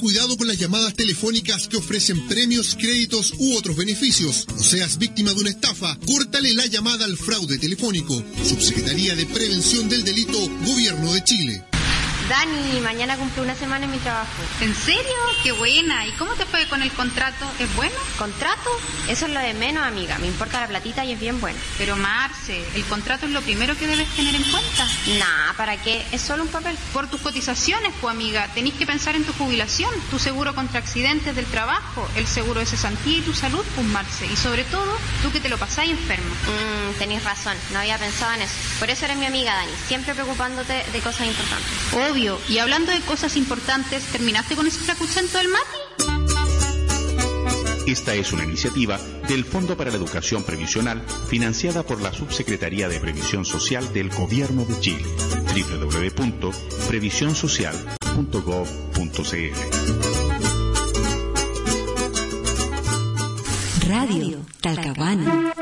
Cuidado con las llamadas telefónicas que ofrecen premios, créditos u otros beneficios. No seas víctima de una estafa. Córtale la llamada al fraude telefónico. Subsecretaría de Prevención del Delito, Gobierno de Chile. Dani, mañana cumple una semana en mi trabajo. ¿En serio? Qué buena. ¿Y cómo te fue con el contrato? ¿Es bueno? ¿Contrato? Eso es lo de menos, amiga. Me importa la platita y es bien bueno. Pero Marce, el contrato es lo primero que debes tener en cuenta. Nah, ¿para qué? Es solo un papel. Por tus cotizaciones, pues amiga. Tenés que pensar en tu jubilación, tu seguro contra accidentes del trabajo, el seguro de cesantía y tu salud, pues Marce. Y sobre todo, tú que te lo pasáis enfermo. Mmm, tenés razón. No había pensado en eso. Por eso eres mi amiga, Dani. Siempre preocupándote de cosas importantes. Obvio. Y hablando de cosas importantes, ¿terminaste con ese flacuchento del Mati? Esta es una iniciativa del Fondo para la Educación Previsional financiada por la Subsecretaría de Previsión Social del Gobierno de Chile. www.previsionsocial.gov.cl Radio Talcahuano.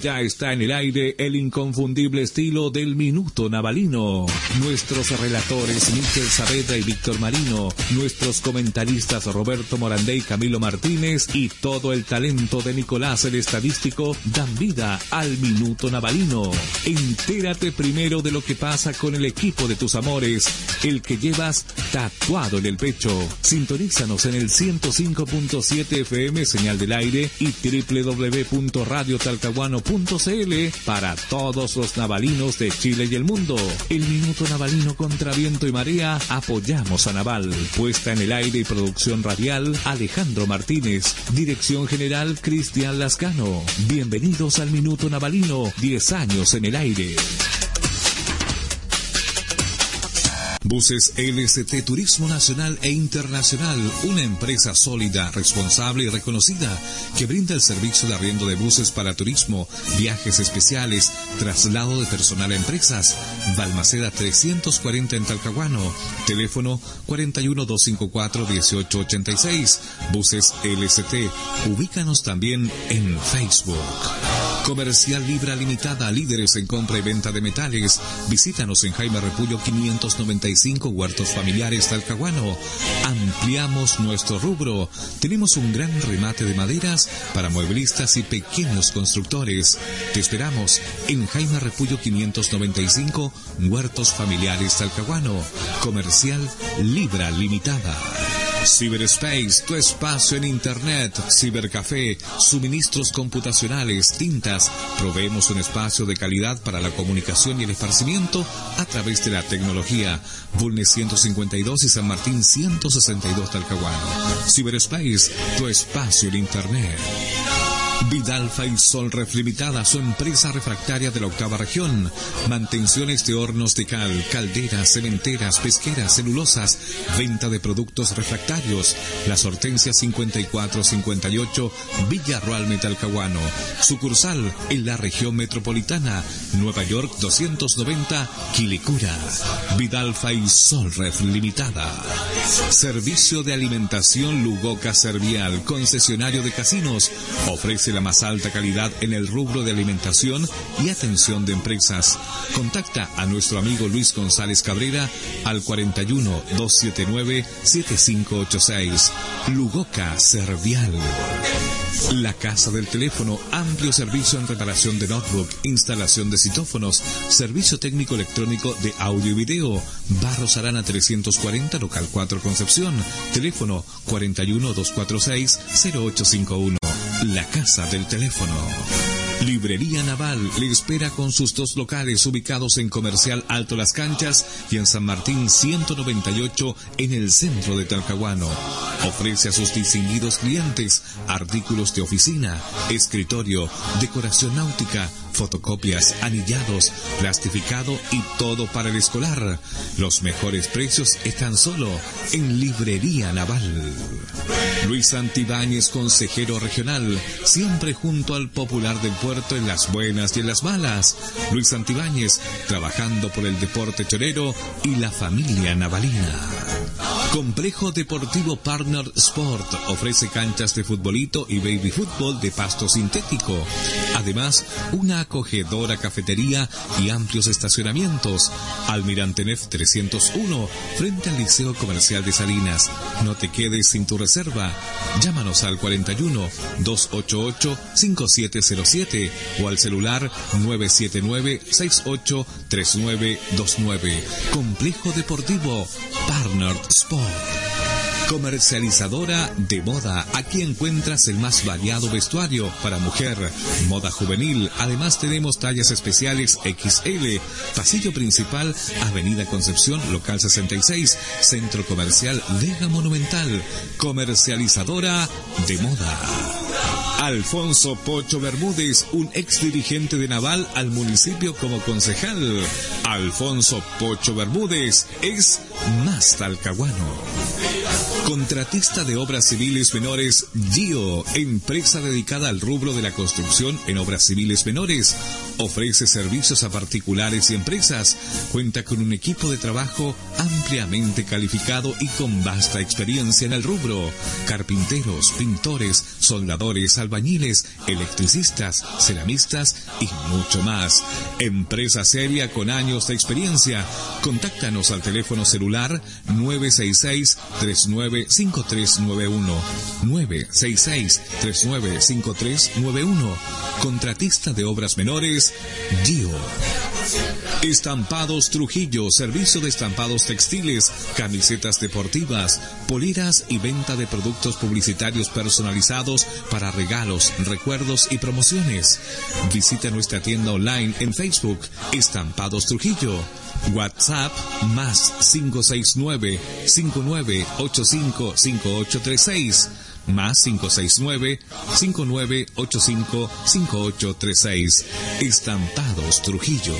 Ya está en el aire el inconfundible estilo del Minuto Navalino. Nuestros relatores Michel Saavedra y Víctor Marino, nuestros comentaristas Roberto Morandé y Camilo Martínez y todo el talento de Nicolás el Estadístico dan vida al Minuto Navalino. Entérate primero de lo que pasa con el equipo de tus amores, el que llevas tatuado en el pecho. Sintonízanos en el 105.7 FM señal del aire y para todos los navalinos de Chile y el mundo. El Minuto Navalino contra viento y marea apoyamos a Naval. Puesta en el aire y producción radial Alejandro Martínez. Dirección general Cristian Lascano. Bienvenidos al Minuto Navalino, 10 años en el aire. Buses LST Turismo Nacional e Internacional, una empresa sólida, responsable y reconocida que brinda el servicio de arriendo de buses para turismo, viajes especiales, traslado de personal a empresas. Balmaceda 340 en Talcahuano, teléfono 41254-1886. Buses LST, ubícanos también en Facebook. Comercial Libra Limitada, líderes en compra y venta de metales. Visítanos en Jaime Repullo 595 Huertos Familiares Talcahuano. Ampliamos nuestro rubro. Tenemos un gran remate de maderas para mueblistas y pequeños constructores. Te esperamos en Jaime Repullo 595 Huertos Familiares Talcahuano. Comercial Libra Limitada. Cyberspace, tu espacio en Internet, cibercafé, suministros computacionales, tintas. Proveemos un espacio de calidad para la comunicación y el esparcimiento a través de la tecnología. Bulnes 152 y San Martín 162 Talcahuano. Cyberspace, tu espacio en Internet. Vidal Faisol Ref Limitada, su empresa refractaria de la octava región. Mantenciones de hornos de cal, calderas, cementeras, pesqueras, celulosas, venta de productos refractarios. Las Hortensias 5458, Villa Rual Metalcahuano. Sucursal en la región metropolitana, Nueva York 290, Quilicura. Vidal Faisol Ref Limitada. Servicio de alimentación Lugoca Servial, concesionario de casinos. Ofrece la más alta calidad en el rubro de alimentación y atención de empresas. Contacta a nuestro amigo Luis González Cabrera al 41 279 7586. Lugoca Servial. La Casa del Teléfono, amplio servicio en reparación de notebook, instalación de citófonos, servicio técnico electrónico de audio y video. Barros Arana 340, local 4 Concepción. Teléfono 41 246 0851. La Casa del Teléfono. Librería Naval le espera con sus dos locales ubicados en Comercial Alto Las Canchas y en San Martín 198 en el centro de Talcahuano. Ofrece a sus distinguidos clientes artículos de oficina, escritorio, decoración náutica, fotocopias, anillados, plastificado y todo para el escolar. Los mejores precios están solo en Librería Naval. Luis Antibáñez, consejero regional, siempre junto al popular del puerto en las buenas y en las malas. Luis Antibáñez, trabajando por el deporte chorero y la familia navalina. Complejo Deportivo Partner Sport ofrece canchas de futbolito y baby fútbol de pasto sintético. Además, una acogedora cafetería y amplios estacionamientos. Almirante Nef 301, frente al Liceo Comercial de Salinas. No te quedes sin tu reserva. Llámanos al 41 288 5707 o al celular 979 68 3929. Complejo Deportivo Partner Sport. Comercializadora de moda. Aquí encuentras el más variado vestuario para mujer, moda juvenil. Además tenemos tallas especiales XL. Pasillo principal, Avenida Concepción, local 66, Centro Comercial Vega Monumental. Comercializadora de moda. Alfonso Pocho Bermúdez, un ex dirigente de Naval al municipio como concejal. Alfonso Pocho Bermúdez es más talcahuano. Contratista de obras civiles menores, GIO, empresa dedicada al rubro de la construcción en obras civiles menores. Ofrece servicios a particulares y empresas. Cuenta con un equipo de trabajo ampliamente calificado y con vasta experiencia en el rubro. Carpinteros, pintores, soldadores, albañiles, electricistas, ceramistas y mucho más. Empresa seria con años de experiencia. Contáctanos al teléfono celular 966 395391 966 395391 Contratista de obras menores Gio. Estampados Trujillo, servicio de estampados textiles, camisetas deportivas, poliras y venta de productos publicitarios personalizados para regalos, recuerdos y promociones. Visita nuestra tienda online en Facebook, Estampados Trujillo. WhatsApp más 569-5985-5836 más 569-5985-5836. Estampados Trujillo.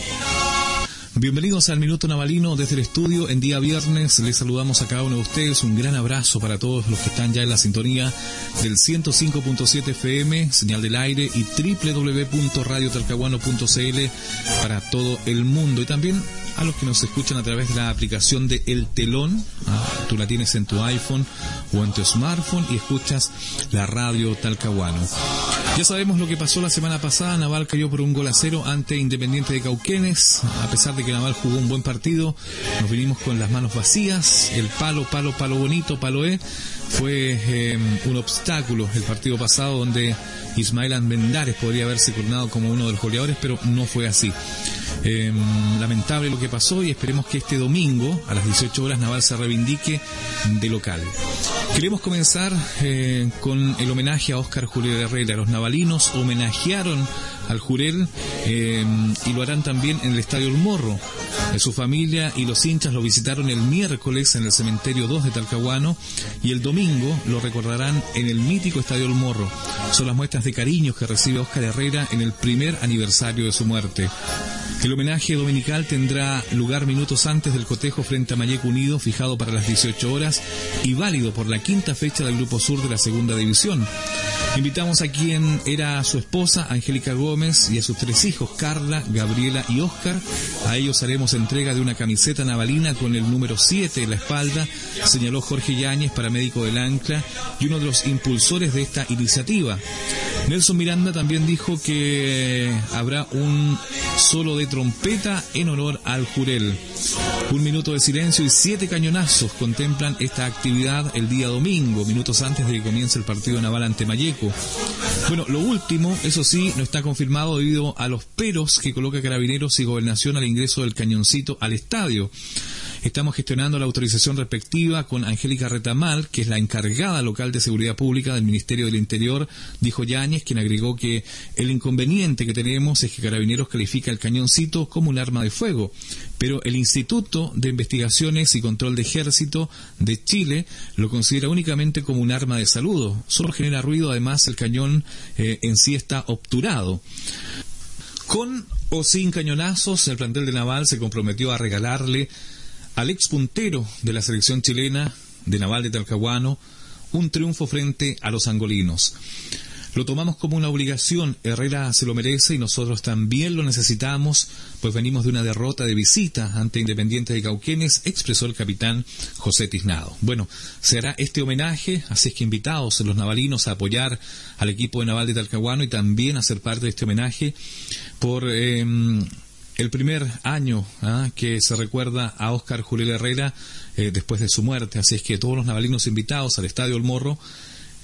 Bienvenidos al Minuto Navalino desde el estudio en día viernes. Les saludamos a cada uno de ustedes. Un gran abrazo para todos los que están ya en la sintonía del 105.7 FM, señal del aire y www.radiotalcahuano.cl para todo el mundo. Y también a los que nos escuchan a través de la aplicación de El Telón. Ah, tú la tienes en tu iPhone o en tu smartphone y escuchas la radio Talcahuano. Ya sabemos lo que pasó la semana pasada. Naval cayó por un gol a cero ante Independiente de Cauquenes. A pesar de que Naval jugó un buen partido, nos vinimos con las manos vacías. El palo, palo, palo bonito, palo E. Fue eh, un obstáculo el partido pasado donde Ismael Almendares podría haberse coronado como uno de los goleadores, pero no fue así. Eh, lamentable lo que pasó y esperemos que este domingo a las 18 horas Naval se reivindique de local. Queremos comenzar eh, con el homenaje a Óscar Julio Herrera. Los navalinos homenajearon al Jurel eh, y lo harán también en el Estadio El Morro. Su familia y los hinchas lo visitaron el miércoles en el cementerio 2 de Talcahuano y el domingo lo recordarán en el mítico Estadio El Morro. Son las muestras de cariño que recibe Oscar Herrera en el primer aniversario de su muerte. El homenaje dominical tendrá lugar minutos antes del cotejo frente a Mayeco Unido, fijado para las 18 horas y válido por la quinta fecha del Grupo Sur de la Segunda División. Invitamos a quien era su esposa, Angélica Gómez, y a sus tres hijos, Carla, Gabriela y Oscar. A ellos haremos entrega de una camiseta navalina con el número 7 en la espalda, señaló Jorge Yáñez, paramédico del Ancla, y uno de los impulsores de esta iniciativa. Nelson Miranda también dijo que habrá un solo de trompeta en honor al jurel. Un minuto de silencio y siete cañonazos contemplan esta actividad el día domingo, minutos antes de que comience el partido naval ante Mayeco. Bueno, lo último, eso sí, no está confirmado debido a los peros que coloca Carabineros y Gobernación al ingreso del cañoncito al estadio. Estamos gestionando la autorización respectiva con Angélica Retamal, que es la encargada local de seguridad pública del Ministerio del Interior, dijo Yáñez, quien agregó que el inconveniente que tenemos es que Carabineros califica el cañoncito como un arma de fuego, pero el Instituto de Investigaciones y Control de Ejército de Chile lo considera únicamente como un arma de saludo. Solo genera ruido, además el cañón eh, en sí está obturado. Con o sin cañonazos, el plantel de Naval se comprometió a regalarle al ex puntero de la selección chilena de Naval de Talcahuano un triunfo frente a los angolinos. Lo tomamos como una obligación, Herrera se lo merece y nosotros también lo necesitamos, pues venimos de una derrota de visita ante Independiente de Cauquenes, expresó el capitán José Tiznado. Bueno, será este homenaje, así es que invitados los navalinos a apoyar al equipo de Naval de Talcahuano y también a ser parte de este homenaje por... Eh, el primer año ¿ah? que se recuerda a Óscar Julián Herrera eh, después de su muerte. Así es que todos los navalinos invitados al Estadio El Morro,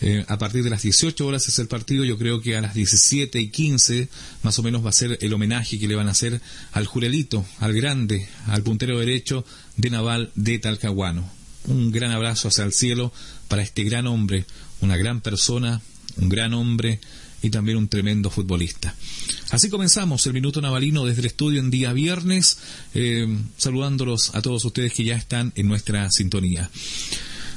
eh, a partir de las 18 horas es el partido, yo creo que a las 17 y 15 más o menos va a ser el homenaje que le van a hacer al Jurelito, al grande, al puntero derecho de Naval de Talcahuano. Un gran abrazo hacia el cielo para este gran hombre, una gran persona, un gran hombre y también un tremendo futbolista. Así comenzamos el Minuto Navalino desde el estudio en día viernes, eh, saludándolos a todos ustedes que ya están en nuestra sintonía.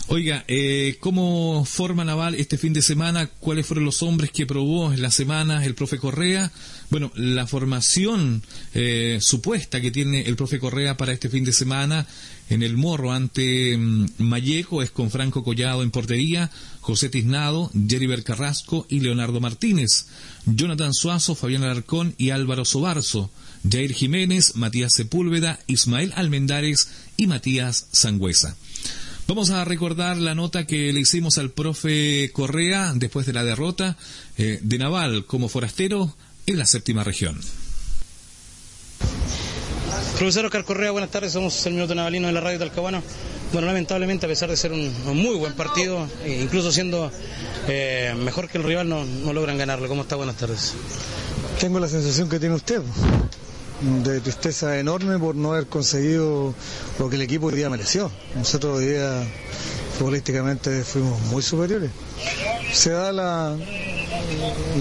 Oiga, eh, ¿cómo forma Naval este fin de semana? ¿Cuáles fueron los hombres que probó en la semana el profe Correa? Bueno, la formación eh, supuesta que tiene el profe Correa para este fin de semana en el Morro ante mm, Mayeco es con Franco Collado en portería, José Tiznado, Jerry Carrasco y Leonardo Martínez, Jonathan Suazo, Fabián Alarcón y Álvaro Sobarzo, Jair Jiménez, Matías Sepúlveda, Ismael Almendares y Matías Sangüesa. Vamos a recordar la nota que le hicimos al profe Correa después de la derrota eh, de Naval como forastero en la séptima región. Profesor Oscar Correa, buenas tardes, somos el Minuto Navalino de la Radio Talcahuano. Bueno, lamentablemente, a pesar de ser un, muy buen partido, e incluso siendo eh, mejor que el rival, no, logran ganarlo. ¿Cómo está? Buenas tardes. Tengo la sensación que tiene usted de tristeza enorme por no haber conseguido lo que el equipo hoy día mereció. Nosotros hoy día futbolísticamente fuimos muy superiores. Se da la,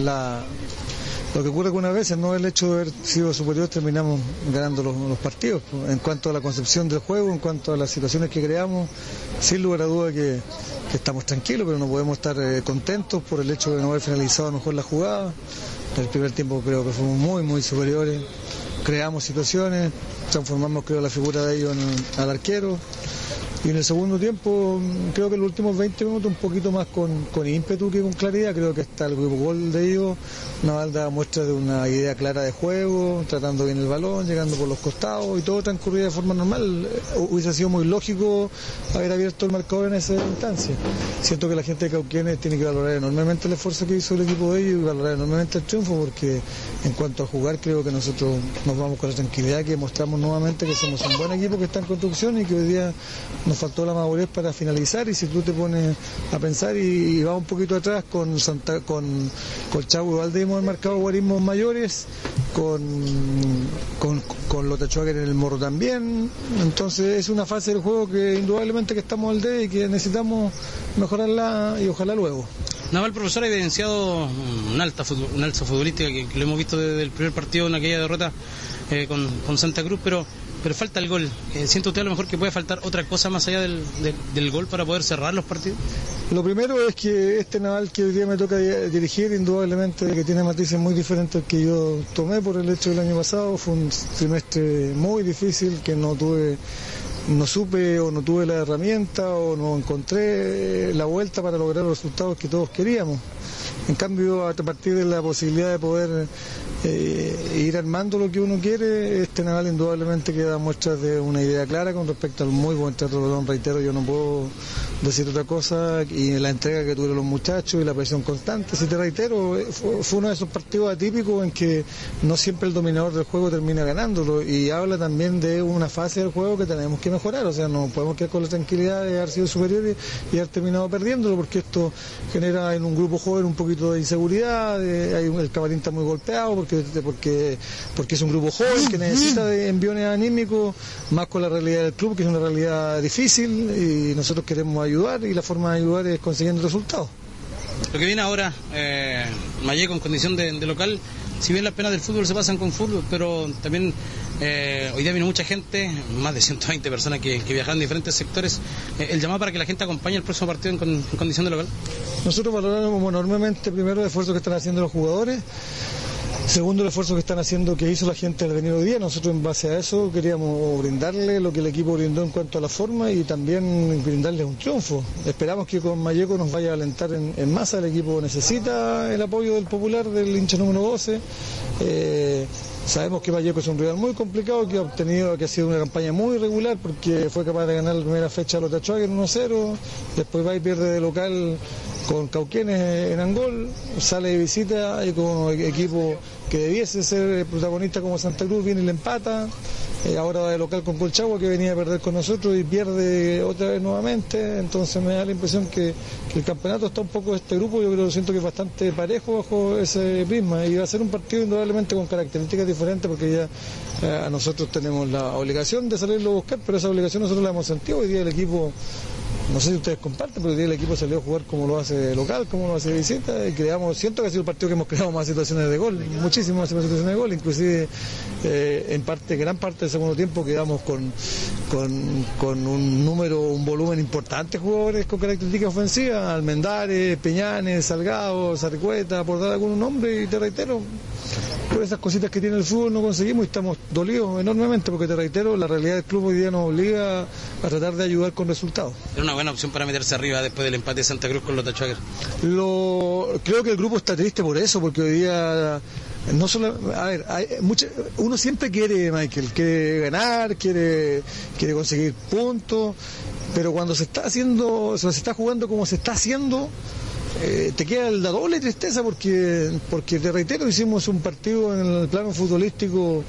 la lo que ocurre algunas veces no el hecho de haber sido superior terminamos ganando los, partidos. En cuanto a la concepción del juego, en cuanto a las situaciones que creamos, sin lugar a duda que, estamos tranquilos, pero no podemos estar eh, contentos por el hecho de no haber finalizado mejor la jugada. En el primer tiempo creo que fuimos muy, muy superiores creamos situaciones, transformamos creo la figura de ellos en, al arquero y en el segundo tiempo, creo que en los últimos 20 minutos un poquito más con, con ímpetu que con claridad. Creo que está el gol de ellos. Naval da muestra de una idea clara de juego, tratando bien el balón, llegando por los costados y todo transcurría de forma normal. Hubiese sido muy lógico haber abierto el marcador en esa instancia. Siento que la gente de Cauquienes tiene que valorar enormemente el esfuerzo que hizo el equipo de ellos y valorar enormemente el triunfo porque en cuanto a jugar creo que nosotros nos vamos con la tranquilidad que mostramos nuevamente que somos un buen equipo que está en construcción y que hoy día nos faltó la madurez para finalizar y si tú te pones a pensar y, vas un poquito atrás con Santa, con, con Chavo Valde hemos marcado guarismos mayores, con, con, con en el morro también, entonces es una fase del juego que indudablemente que estamos al D y que necesitamos mejorarla y ojalá luego. Naval profesor ha evidenciado un alta, un alza futbolística que, lo hemos visto desde el primer partido en aquella derrota eh, con, con Santa Cruz, pero pero falta el gol. Eh, ¿Siente usted a lo mejor que puede faltar otra cosa más allá del, del- gol para poder cerrar los partidos? Lo primero es que este naval que hoy día me toca di- dirigir, indudablemente que tiene matices muy diferentes que yo tomé por el hecho del año pasado. Fue un trimestre muy difícil que no tuve, no supe o no tuve la herramienta o no encontré la vuelta para lograr los resultados que todos queríamos. En cambio, a partir de la posibilidad de poder eh, ir armando lo que uno quiere, este Naval indudablemente queda muestras de una idea clara con respecto al muy buen teatro de. Reitero, yo no puedo decir otra cosa y la entrega que tuvieron los muchachos y la presión constante. Si te reitero, eh, fue, uno de esos partidos atípicos en que no siempre el dominador del juego termina ganándolo y habla también de una fase del juego que tenemos que mejorar. O sea, no podemos quedar con la tranquilidad de haber sido superiores y haber terminado perdiéndolo porque esto genera en un grupo joven un poquito de inseguridad, un- el camarín está muy golpeado porque, porque, porque es un grupo joven que necesita de enviones anímicos, más con la realidad del club, que es una realidad difícil y nosotros queremos ayudar y la forma de ayudar es consiguiendo resultados. Lo que viene ahora, eh, Mayeco en condición de, de local, si bien las penas del fútbol se pasan con fútbol, pero también eh, hoy día vino mucha gente, más de 120 personas que, que viajan en diferentes sectores. Eh, el llamado para que la gente acompañe el próximo partido en, con- en condición de local. Nosotros valoramos enormemente primero el esfuerzo que están haciendo los jugadores, segundo el esfuerzo que están haciendo que hizo la gente al venir hoy día. Nosotros en base a eso queríamos brindarle lo que el equipo brindó en cuanto a la forma y también brindarles un triunfo. Esperamos que con Mayeco nos vaya a alentar en, en masa. El equipo necesita el apoyo del popular, del hincha número 12. Eh, Sabemos que Vallejo es un rival muy complicado, que ha obtenido, que ha sido una campaña muy irregular porque fue capaz de ganar la primera fecha a los Tachuaga en 1-0, después va y pierde de local con Cauquenes en Angol, sale de visita y con equipo que debiese ser protagonista como Santa Cruz viene y le empata, eh, ahora va de local con Colchagua que venía a perder con nosotros y pierde otra vez nuevamente, entonces me da la impresión que, que el campeonato está un poco de este grupo, yo creo siento que es bastante parejo bajo ese prisma. Y va a ser un partido indudablemente con características diferentes porque ya eh, a nosotros tenemos la obligación de salirlo a buscar, pero esa obligación nosotros la hemos sentido, hoy día el equipo no sé si ustedes comparten, pero el equipo salió a jugar como lo hace local, como lo hace visita, y creamos, siento que ha sido el partido que hemos creado más situaciones de gol, muchísimas más situaciones de gol, inclusive eh, en parte, gran parte del segundo tiempo quedamos con, con, con un número, un volumen importante de jugadores con características ofensivas, Almendares, Peñanes, Salgado, Sarricueta, por dar algún nombre, y te reitero, esas cositas que tiene el fútbol no conseguimos y estamos dolidos enormemente, porque te reitero, la realidad del club hoy día nos obliga a tratar de ayudar con resultados. Era una buena opción para meterse arriba después del empate de Santa Cruz con los Tachuaguer. Lo, creo que el grupo está triste por eso, porque hoy día no solo, a ver, hay mucha- uno siempre quiere, Michael, quiere ganar, quiere, quiere conseguir puntos, pero cuando se está haciendo, se está jugando como se está haciendo, eh, te queda la doble tristeza porque, porque te reitero, hicimos un partido en el plano futbolístico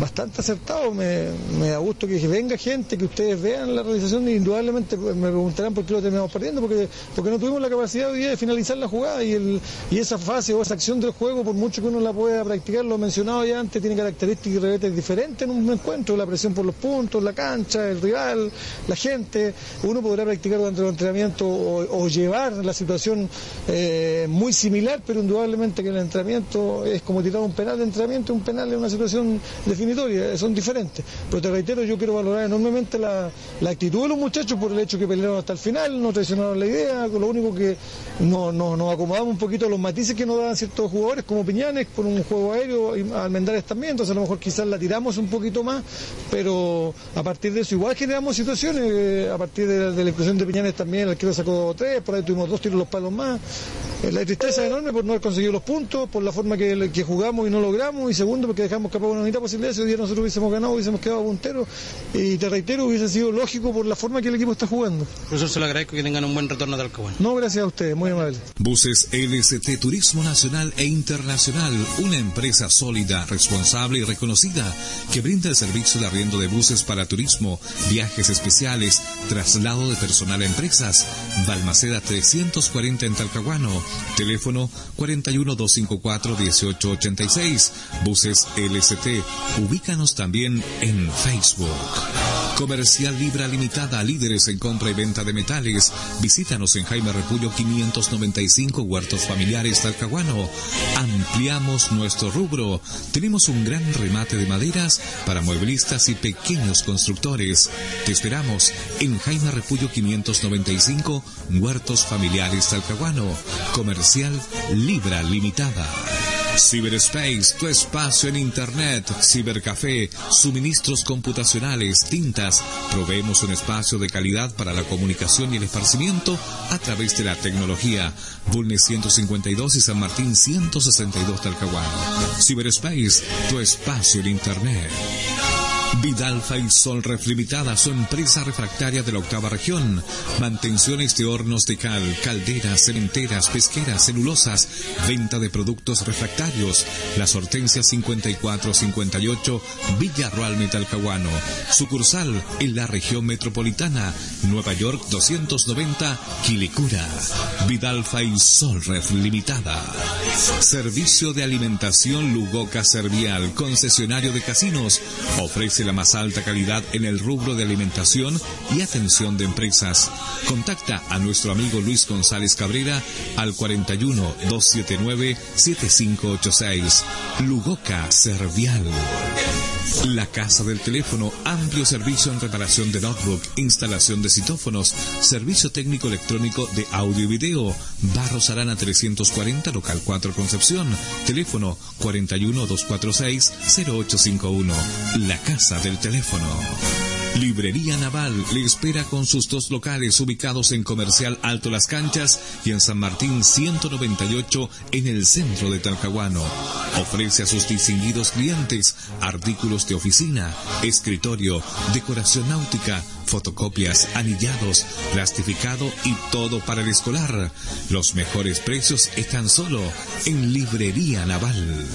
bastante acertado. Me, me da gusto que venga gente, que ustedes vean la realización y indudablemente me preguntarán por qué lo terminamos perdiendo, porque, porque no tuvimos la capacidad hoy día de finalizar la jugada y, el, y esa fase o esa acción del juego, por mucho que uno la pueda practicar, lo mencionado ya antes, tiene características y revetes diferentes en un encuentro, la presión por los puntos, la cancha, el rival, la gente. Uno podrá practicar durante el entrenamiento o, o llevar la situación eh, muy similar, pero indudablemente que el entrenamiento es como tirar un penal de entrenamiento, un penal es una situación definitoria, son diferentes. Pero te reitero, yo quiero valorar enormemente la, la actitud de los muchachos por el hecho que pelearon hasta el final, no traicionaron la idea, lo único que no, no- nos acomodamos un poquito a los matices que nos daban ciertos jugadores, como Piñanes, por un juego aéreo, y Almendares también, entonces a lo mejor quizás la tiramos un poquito más, pero a partir de eso igual generamos situaciones, eh, a partir de, de la inclusión de Piñanes también, el arquero sacó tres, por ahí tuvimos dos tiros los palos más. Eh, La tristeza es enorme por no haber conseguido los puntos, por la forma que, que jugamos y no logramos, y segundo porque dejamos escapar una mitad posibilidad, si hoy día nosotros hubiésemos ganado, hubiésemos quedado punteros, y te reitero, hubiese sido lógico por la forma que el equipo está jugando. Profesor, se lo agradezco que tengan un buen retorno de Talcahuano. No, gracias a ustedes, muy amable. Buses LST Turismo Nacional e Internacional, una empresa sólida, responsable y reconocida que brinda el servicio de arriendo de buses para turismo, viajes especiales, traslado de personal a empresas. Balmaceda 340 en Talcahuano, teléfono 41 254 1886. Buses LST, ubícanos también en Facebook. Comercial Libra Limitada, líderes en compra y venta de metales. Visítanos en Jaime Repullo 595 Huertos Familiares Talcahuano. Ampliamos nuestro rubro. Tenemos un gran remate de maderas para mueblistas y pequeños constructores. Te esperamos en Jaime Repullo 595 Huertos Familiares Talcahuano. Comercial Libra Limitada. Cyberspace, tu espacio en Internet, cibercafé, suministros computacionales, tintas. Proveemos un espacio de calidad para la comunicación y el esparcimiento a través de la tecnología. Bulnes 152 y San Martín 162 Talcahuano. Cyberspace, tu espacio en Internet. Vidalfa y Sol Ref Limitada, su empresa refractaria de la octava región. Mantenciones de hornos de cal, calderas, cementeras, pesqueras, celulosas, venta de productos refractarios. Las Hortensias 5458, Villa Rual Metalcahuano. Sucursal en la región metropolitana, Nueva York 290, Quilicura. Vidalfa y Sol Ref Limitada. Servicio de alimentación Lugoca Servial, concesionario de casinos. Ofrece la más alta calidad en el rubro de alimentación y atención de empresas. Contacta a nuestro amigo Luis González Cabrera al 41 279 7586. Lugoca Servial. La Casa del Teléfono, amplio servicio en reparación de notebook, instalación de citófonos, servicio técnico electrónico de audio y video. Barros Arana 340, local 4 Concepción. Teléfono 41 246 0851. La Casa del Teléfono. Librería Naval le espera con sus dos locales ubicados en Comercial Alto Las Canchas y en San Martín 198 en el centro de Talcahuano. Ofrece a sus distinguidos clientes artículos de oficina, escritorio, decoración náutica, fotocopias, anillados, plastificado y todo para el escolar. Los mejores precios están solo en Librería Naval.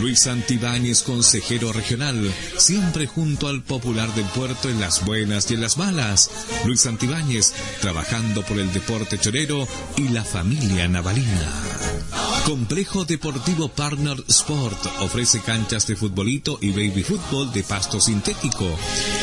Luis Santibáñez, consejero regional, siempre junto al popular del en las buenas y en las malas. Luis Santibáñez, trabajando por el deporte chorero y la familia navalina. Complejo Deportivo Partner Sport ofrece canchas de futbolito y baby fútbol de pasto sintético.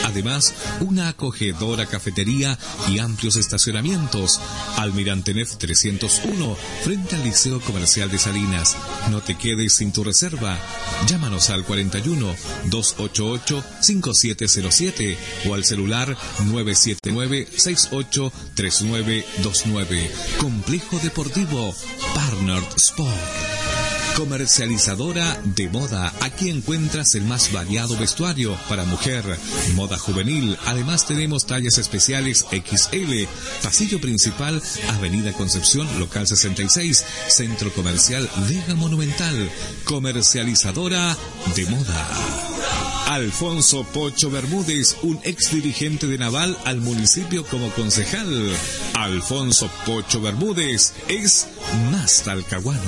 Además, una acogedora cafetería y amplios estacionamientos. Almirante Nef 301, frente al Liceo Comercial de Salinas. No te quedes sin tu reserva. Llámanos al 41 288 5707 o al celular 979 683929. Complejo Deportivo Partner Sport. Comercializadora de moda. Aquí encuentras el más variado vestuario para mujer, moda juvenil. Además tenemos tallas especiales XL. Pasillo principal, Avenida Concepción, local 66, Centro Comercial Vega Monumental. Comercializadora de moda. Alfonso Pocho Bermúdez, un ex dirigente de Naval al municipio como concejal. Alfonso Pocho Bermúdez es más talcahuano.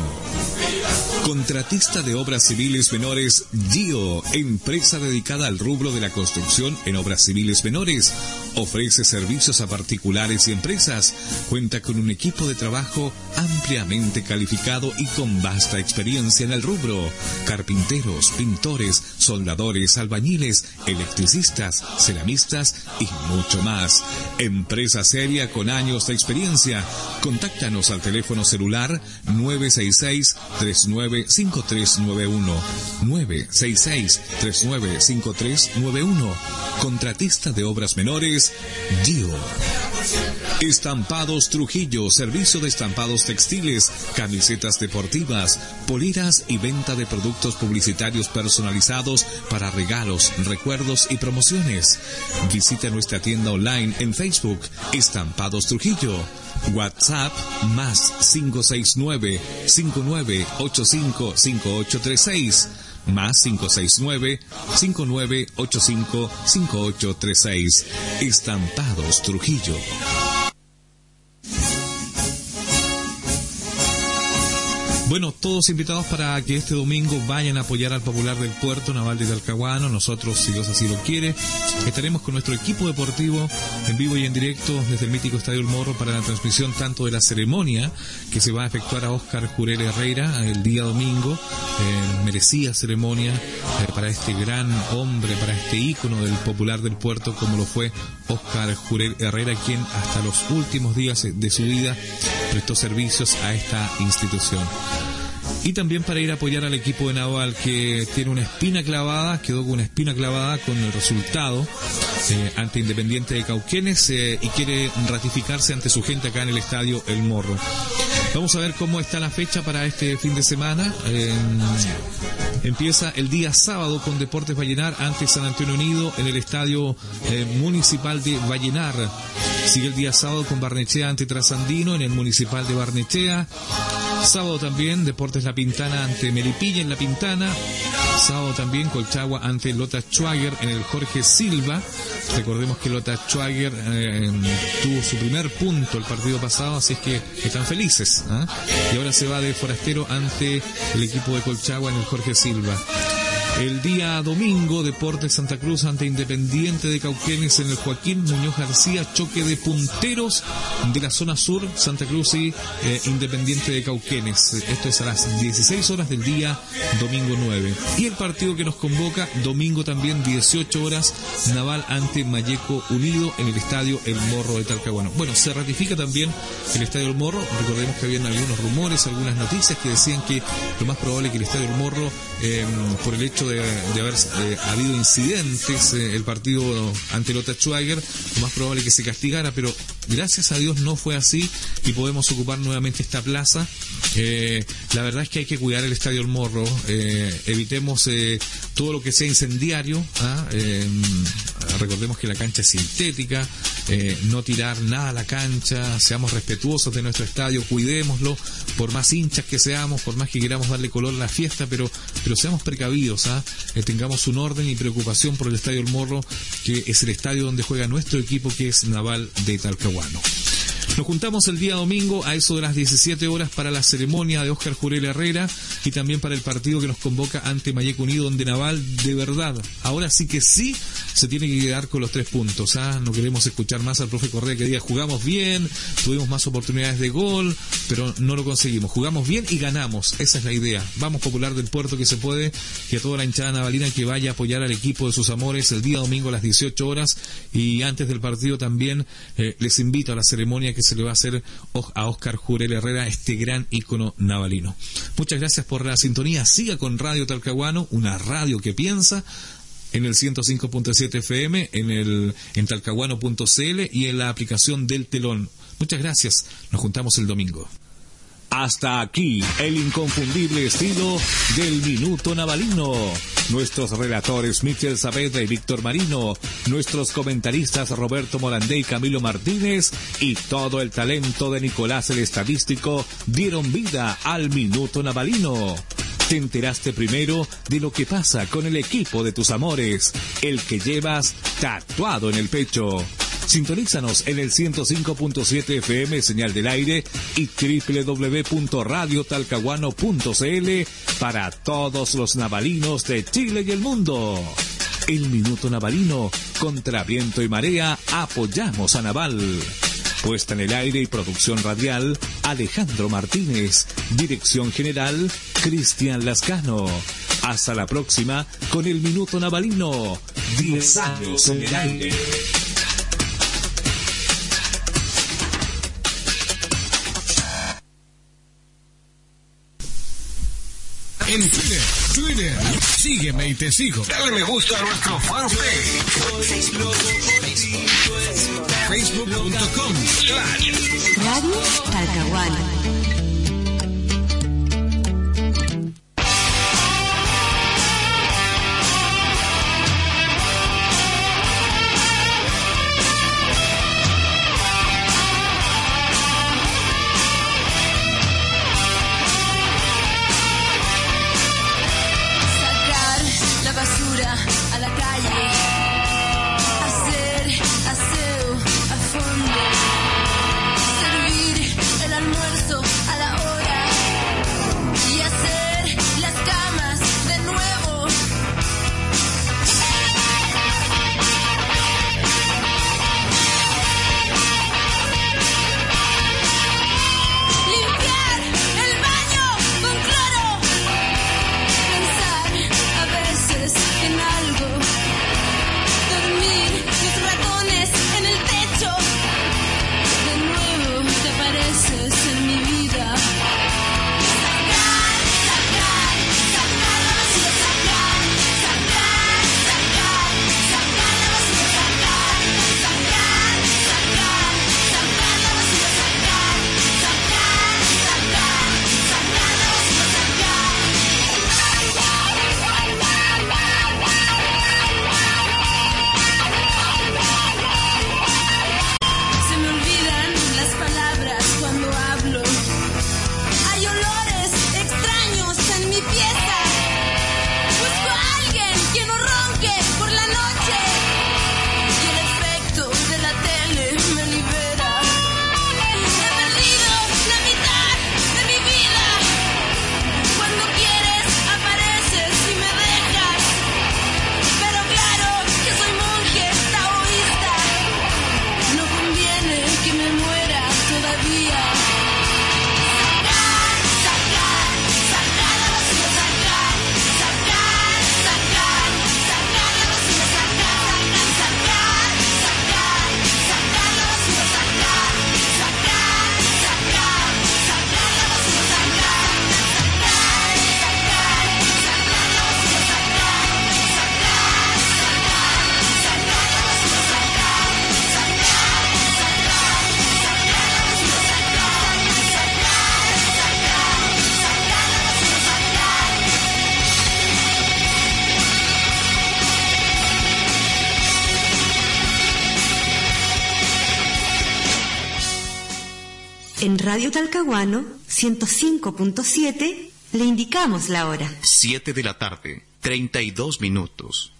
Contratista de obras civiles menores GIO, empresa dedicada al rubro de la construcción en obras civiles menores. Ofrece servicios a particulares y empresas. Cuenta con un equipo de trabajo ampliamente calificado y con vasta experiencia en el rubro. Carpinteros, pintores, soldadores, albañiles, electricistas, ceramistas y mucho más. Empresa seria con años de experiencia. Contáctanos al teléfono celular 966 39 5391 966 395391 Contratista de obras menores Gio. Estampados Trujillo, servicio de estampados textiles, camisetas deportivas, poliras y venta de productos publicitarios personalizados para regalos, recuerdos y promociones. Visita nuestra tienda online en Facebook, Estampados Trujillo. WhatsApp más 569-5985-5836 más 569-5985-5836 Estampados Trujillo. Bueno, todos invitados para que este domingo vayan a apoyar al Popular del Puerto Naval de Talcahuano. Nosotros, si Dios así lo quiere, estaremos con nuestro equipo deportivo en vivo y en directo desde el mítico Estadio El Morro para la transmisión tanto de la ceremonia que se va a efectuar a Oscar Jurel Herrera el día domingo. Eh, merecida ceremonia eh, para este gran hombre, para este ícono del Popular del Puerto como lo fue Oscar Jurel Herrera, quien hasta los últimos días de su vida prestó servicios a esta institución. Y también para ir a apoyar al equipo de Naval que tiene una espina clavada, quedó con una espina clavada con el resultado eh, ante Independiente de Cauquenes eh, y quiere ratificarse ante su gente acá en el estadio El Morro. Vamos a ver cómo está la fecha para este fin de semana. Eh, empieza el día sábado con Deportes Vallenar ante San Antonio Unido en el estadio eh, municipal de Vallenar. Sigue el día sábado con Barnechea ante Trasandino en el municipal de Barnechea. Sábado también Deportes La Pintana ante Melipilla en La Pintana. Sábado también Colchagua ante Lota Schwager en el Jorge Silva. Recordemos que Lota Schwager eh, tuvo su primer punto el partido pasado, así es que están felices. ¿ah? Y ahora se va de forastero ante el equipo de Colchagua en el Jorge Silva. El día domingo, Deportes Santa Cruz ante Independiente de Cauquenes en el Joaquín Muñoz García, choque de punteros de la zona sur, Santa Cruz y eh, Independiente de Cauquenes. Esto es a las 16 horas del día domingo 9. Y el partido que nos convoca, domingo también 18 horas, Naval ante Mayeco Unido en el estadio El Morro de Talcahuano. Bueno, se ratifica también el estadio El Morro. Recordemos que habían algunos rumores, algunas noticias que decían que lo más probable es que el estadio El Morro, eh, por el hecho de, haber eh, habido incidentes, eh, el partido ante Lota Schwager, lo más probable que se castigara, pero gracias a Dios no fue así y podemos ocupar nuevamente esta plaza. Eh, la verdad es que hay que cuidar el Estadio El Morro, evitemos todo lo que sea incendiario, ¿ah? Recordemos que la cancha es sintética, no tirar nada a la cancha, seamos respetuosos de nuestro estadio, cuidémoslo, por más hinchas que seamos, por más que queramos darle color a la fiesta, pero, pero seamos precavidos, Eh, tengamos un orden y preocupación por el Estadio El Morro, que es el estadio donde juega nuestro equipo, que es Naval de Talcahuano. Nos juntamos el día domingo a eso de las 17 horas para la ceremonia de Óscar Jurel Herrera y también para el partido que nos convoca ante Mayeco Unido, donde Naval, de verdad, ahora sí que sí, se tiene que quedar con los tres puntos. ¿ah? No queremos escuchar más al profe Correa que diga jugamos bien, tuvimos más oportunidades de gol, pero no lo conseguimos. Jugamos bien y ganamos. Esa es la idea. Vamos popular del puerto que se puede, que a toda la hinchada navalina que vaya a apoyar al equipo de sus amores el día domingo a las 18 horas y antes del partido también eh, les invito a la ceremonia que se le va a hacer a Oscar Jurel Herrera, este gran ícono navalino. Muchas gracias por la sintonía. Siga con Radio Talcahuano, una radio que piensa en el 105.7 FM, en el en talcahuano.cl y en la aplicación del Telón. Muchas gracias. Nos juntamos el domingo. Hasta aquí el inconfundible estilo del Minuto Navalino. Nuestros relatores Michel Saavedra y Víctor Marino, nuestros comentaristas Roberto Morandé y Camilo Martínez y todo el talento de Nicolás el Estadístico dieron vida al Minuto Navalino. Te enteraste primero de lo que pasa con el equipo de tus amores, el que llevas tatuado en el pecho. Sintonízanos en el 105.7 FM señal del aire y www.radiotalcahuano.cl para todos los navalinos de Chile y el mundo. El Minuto Navalino, contra viento y marea, apoyamos a Naval. Puesta en el aire y producción radial, Alejandro Martínez. Dirección general, Cristian Lascano. Hasta la próxima con el Minuto Navalino. 10 años en el aire. En Twitter, Twitter, sígueme y te sigo. Dale me gusta a nuestro fanpage. Facebook.com slash Radio Talcahuano. Radio Talcahuano 105.7 le indicamos la hora. 7 de la tarde, 32 minutos.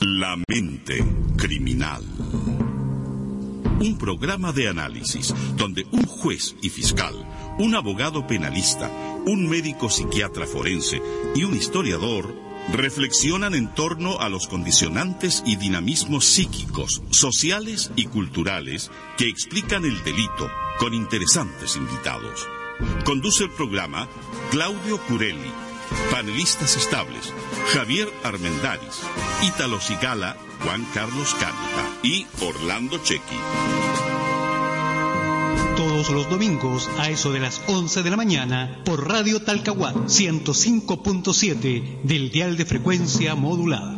La mente criminal. Un programa de análisis donde un juez y fiscal, un abogado penalista, un médico psiquiatra forense y un historiador reflexionan en torno a los condicionantes y dinamismos psíquicos, sociales y culturales que explican el delito con interesantes invitados. Conduce el programa Claudio Curelli. Panelistas estables, Javier Armendáriz, Ítalo Sigala, Juan Carlos Cánica y Orlando Chequi. Todos los domingos a eso de las 11 de la mañana por Radio Talcahuán 105.7 del dial de frecuencia modulada.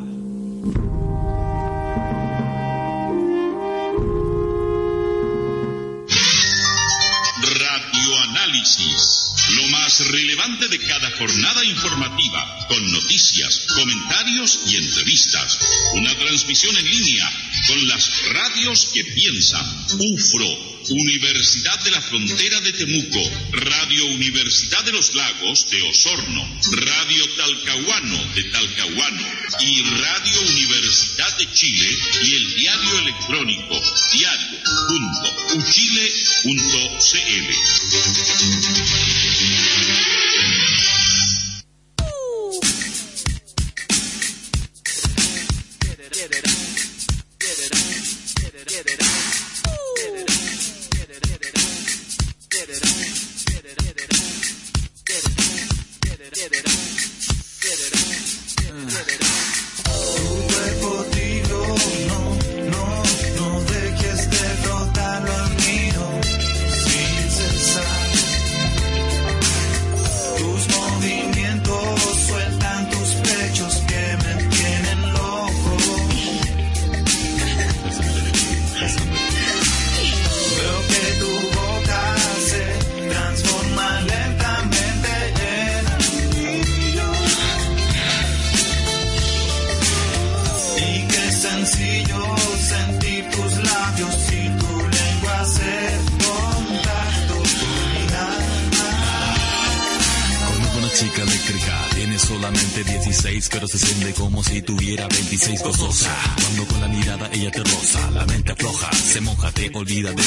Radioanálisis. Lo más relevante de cada jornada informativa, con noticias, comentarios y entrevistas. Una transmisión en línea con las radios que piensan. UFRO, Universidad de la Frontera de Temuco, Radio Universidad de los Lagos de Osorno, Radio Talcahuano de Talcahuano y Radio Universidad de Chile y el diario electrónico diario.uchile.cl. 26